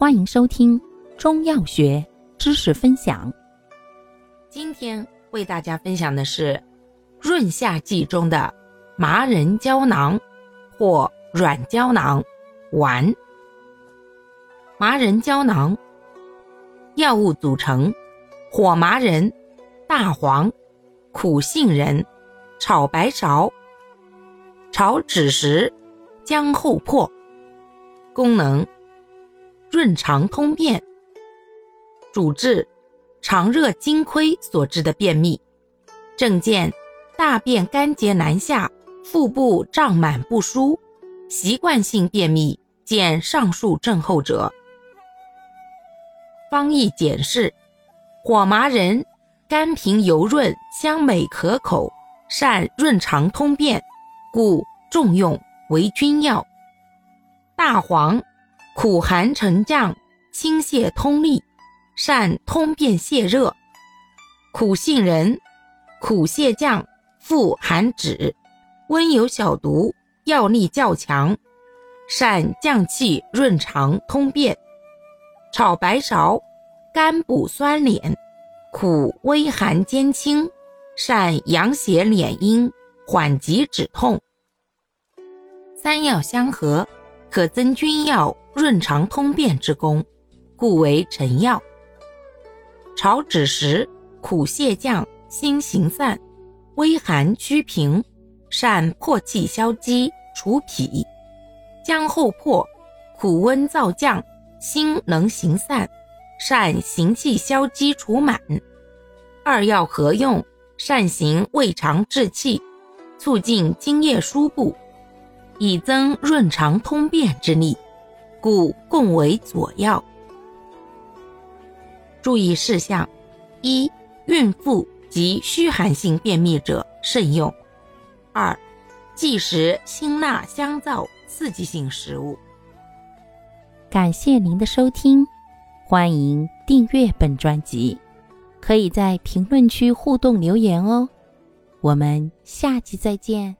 欢迎收听中药学知识分享。今天为大家分享的是润下剂中的麻仁胶囊或软胶囊丸。麻仁胶囊药物组成：火麻仁、大黄、苦杏仁、炒白芍、炒枳实、姜厚朴。功能。润肠通便，主治肠热津亏所致的便秘。症见大便干结难下，腹部胀满不舒，习惯性便秘，见上述症候者。方义简释：火麻仁甘平油润，香美可口，善润肠通便，故重用为君药。大黄。苦寒沉降，清泻通利，善通便泻热。苦杏仁，苦泻降，富寒止，温有小毒，药力较强，善降气润肠通便。炒白芍，甘补酸敛，苦微寒兼清，善养血敛阴，缓急止痛。三药相合，可增君药。润肠通便之功，故为臣药。炒枳实，苦泻降，辛行散，微寒祛平，善破气消积，除痞。姜厚破，苦温燥降，辛能行散，善行气消积，除满。二药合用，善行胃肠治气，促进津液输布，以增润肠通便之力。故共为佐药。注意事项：一、孕妇及虚寒性便秘者慎用；二、忌食辛辣香燥刺激性食物。感谢您的收听，欢迎订阅本专辑，可以在评论区互动留言哦。我们下期再见。